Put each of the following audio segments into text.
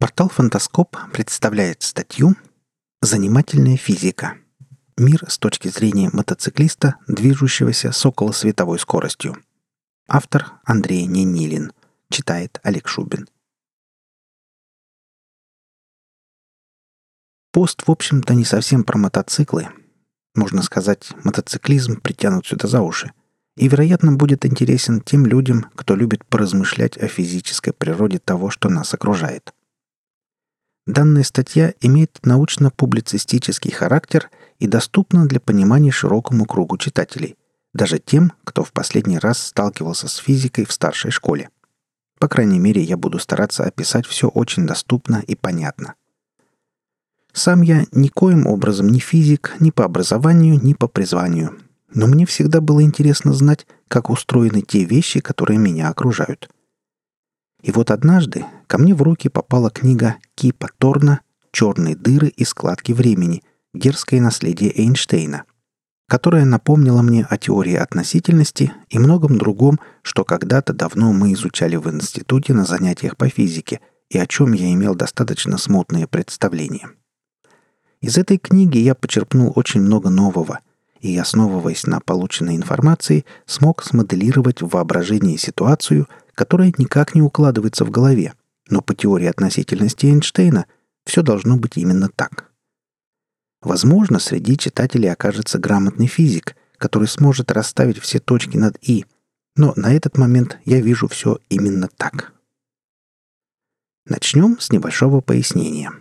Портал «Фантаскоп» представляет статью «Занимательная физика. Мир с точки зрения мотоциклиста, движущегося с околосветовой скоростью». Автор Андрей Ненилин. Читает Олег Шубин. Пост, в общем-то, не совсем про мотоциклы. Можно сказать, мотоциклизм притянут сюда за уши – и, вероятно, будет интересен тем людям, кто любит поразмышлять о физической природе того, что нас окружает. Данная статья имеет научно-публицистический характер и доступна для понимания широкому кругу читателей, даже тем, кто в последний раз сталкивался с физикой в старшей школе. По крайней мере, я буду стараться описать все очень доступно и понятно. Сам я никоим образом не физик ни по образованию, ни по призванию – но мне всегда было интересно знать, как устроены те вещи, которые меня окружают. И вот однажды ко мне в руки попала книга Кипа Торна «Черные дыры и складки времени. Дерзкое наследие Эйнштейна», которая напомнила мне о теории относительности и многом другом, что когда-то давно мы изучали в институте на занятиях по физике и о чем я имел достаточно смутные представления. Из этой книги я почерпнул очень много нового – и, основываясь на полученной информации, смог смоделировать в воображении ситуацию, которая никак не укладывается в голове, но по теории относительности Эйнштейна все должно быть именно так. Возможно, среди читателей окажется грамотный физик, который сможет расставить все точки над «и», но на этот момент я вижу все именно так. Начнем с небольшого пояснения.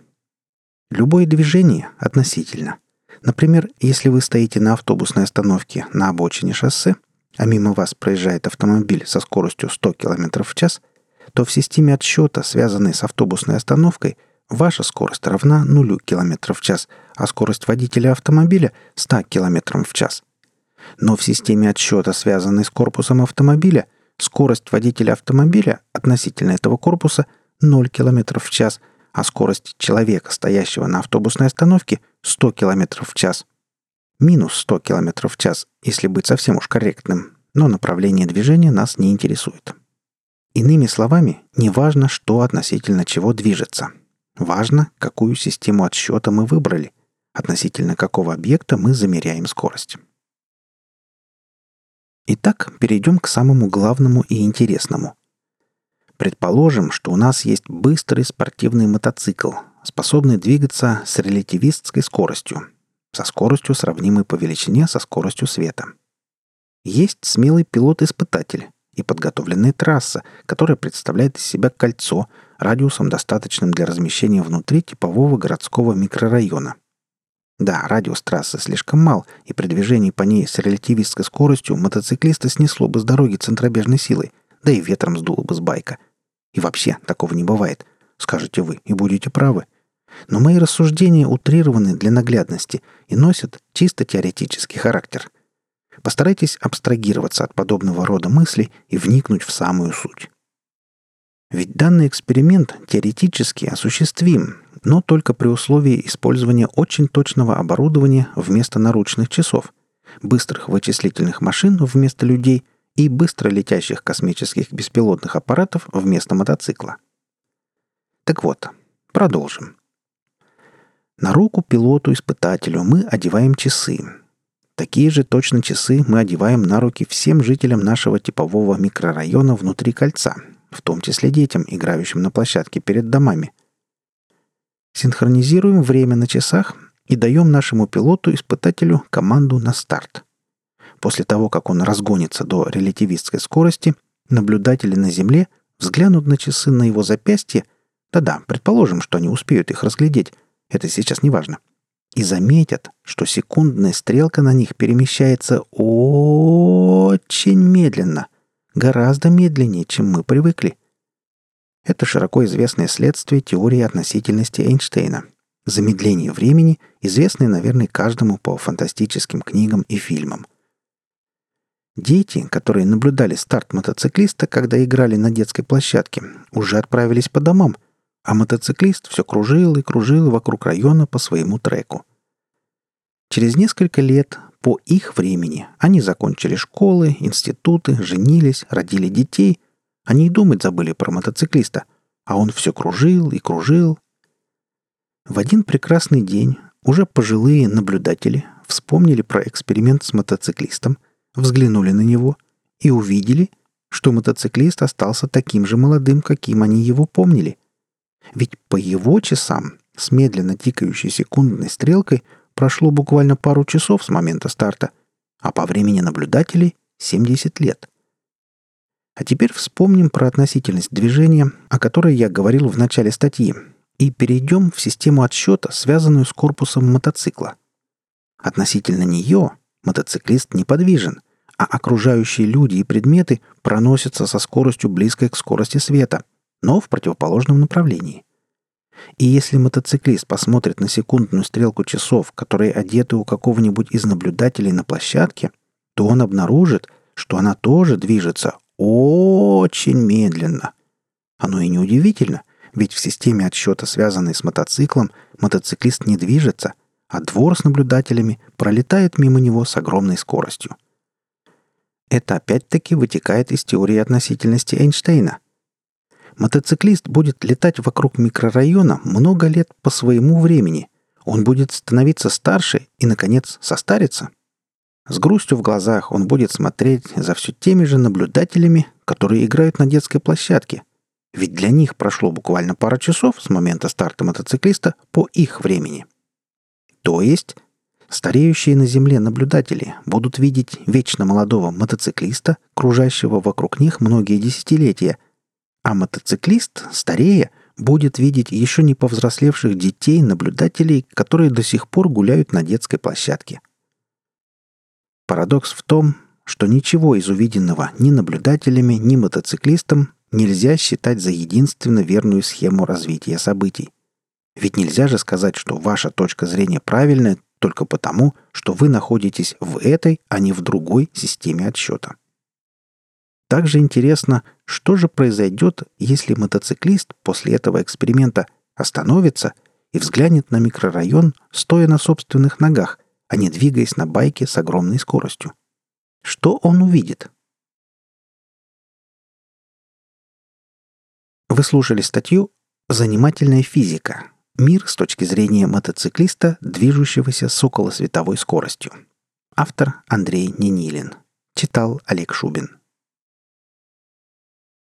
Любое движение относительно – Например, если вы стоите на автобусной остановке на обочине шоссе, а мимо вас проезжает автомобиль со скоростью 100 км в час, то в системе отсчета, связанной с автобусной остановкой, ваша скорость равна 0 км в час, а скорость водителя автомобиля – 100 км в час. Но в системе отсчета, связанной с корпусом автомобиля, скорость водителя автомобиля относительно этого корпуса – 0 км в час, а скорость человека, стоящего на автобусной остановке, 100 км в час. Минус 100 км в час, если быть совсем уж корректным, но направление движения нас не интересует. Иными словами, не важно, что относительно чего движется. Важно, какую систему отсчета мы выбрали, относительно какого объекта мы замеряем скорость. Итак, перейдем к самому главному и интересному. Предположим, что у нас есть быстрый спортивный мотоцикл, способный двигаться с релятивистской скоростью, со скоростью, сравнимой по величине со скоростью света. Есть смелый пилот-испытатель и подготовленная трасса, которая представляет из себя кольцо радиусом, достаточным для размещения внутри типового городского микрорайона. Да, радиус трассы слишком мал, и при движении по ней с релятивистской скоростью мотоциклиста снесло бы с дороги центробежной силой, да и ветром сдуло бы с байка – и вообще, такого не бывает, скажете вы, и будете правы. Но мои рассуждения утрированы для наглядности и носят чисто теоретический характер. Постарайтесь абстрагироваться от подобного рода мыслей и вникнуть в самую суть. Ведь данный эксперимент теоретически осуществим, но только при условии использования очень точного оборудования вместо наручных часов, быстрых вычислительных машин вместо людей – и быстро летящих космических беспилотных аппаратов вместо мотоцикла. Так вот, продолжим. На руку пилоту-испытателю мы одеваем часы. Такие же точно часы мы одеваем на руки всем жителям нашего типового микрорайона внутри кольца, в том числе детям, играющим на площадке перед домами. Синхронизируем время на часах и даем нашему пилоту-испытателю команду на старт – После того, как он разгонится до релятивистской скорости, наблюдатели на Земле взглянут на часы на его запястье, да-да, предположим, что они успеют их разглядеть, это сейчас не важно, и заметят, что секундная стрелка на них перемещается очень медленно, гораздо медленнее, чем мы привыкли. Это широко известное следствие теории относительности Эйнштейна. Замедление времени, известное, наверное, каждому по фантастическим книгам и фильмам – Дети, которые наблюдали старт мотоциклиста, когда играли на детской площадке, уже отправились по домам, а мотоциклист все кружил и кружил вокруг района по своему треку. Через несколько лет по их времени они закончили школы, институты, женились, родили детей. Они и думать забыли про мотоциклиста, а он все кружил и кружил. В один прекрасный день уже пожилые наблюдатели вспомнили про эксперимент с мотоциклистом, взглянули на него и увидели, что мотоциклист остался таким же молодым, каким они его помнили. Ведь по его часам с медленно тикающей секундной стрелкой прошло буквально пару часов с момента старта, а по времени наблюдателей — 70 лет. А теперь вспомним про относительность движения, о которой я говорил в начале статьи, и перейдем в систему отсчета, связанную с корпусом мотоцикла. Относительно нее мотоциклист неподвижен, а окружающие люди и предметы проносятся со скоростью близкой к скорости света, но в противоположном направлении. И если мотоциклист посмотрит на секундную стрелку часов, которые одеты у какого-нибудь из наблюдателей на площадке, то он обнаружит, что она тоже движется очень медленно. Оно и не удивительно, ведь в системе отсчета, связанной с мотоциклом, мотоциклист не движется, а двор с наблюдателями пролетает мимо него с огромной скоростью. Это опять-таки вытекает из теории относительности Эйнштейна. Мотоциклист будет летать вокруг микрорайона много лет по своему времени. Он будет становиться старше и, наконец, состариться. С грустью в глазах он будет смотреть за все теми же наблюдателями, которые играют на детской площадке. Ведь для них прошло буквально пара часов с момента старта мотоциклиста по их времени. То есть стареющие на Земле наблюдатели будут видеть вечно молодого мотоциклиста, кружащего вокруг них многие десятилетия, а мотоциклист, старея, будет видеть еще не повзрослевших детей-наблюдателей, которые до сих пор гуляют на детской площадке. Парадокс в том, что ничего из увиденного ни наблюдателями, ни мотоциклистам нельзя считать за единственно верную схему развития событий. Ведь нельзя же сказать, что ваша точка зрения правильная только потому, что вы находитесь в этой, а не в другой системе отсчета. Также интересно, что же произойдет, если мотоциклист после этого эксперимента остановится и взглянет на микрорайон, стоя на собственных ногах, а не двигаясь на байке с огромной скоростью. Что он увидит? Вы слушали статью «Занимательная физика. Мир с точки зрения мотоциклиста, движущегося с околосветовой скоростью». Автор Андрей Ненилин. Читал Олег Шубин.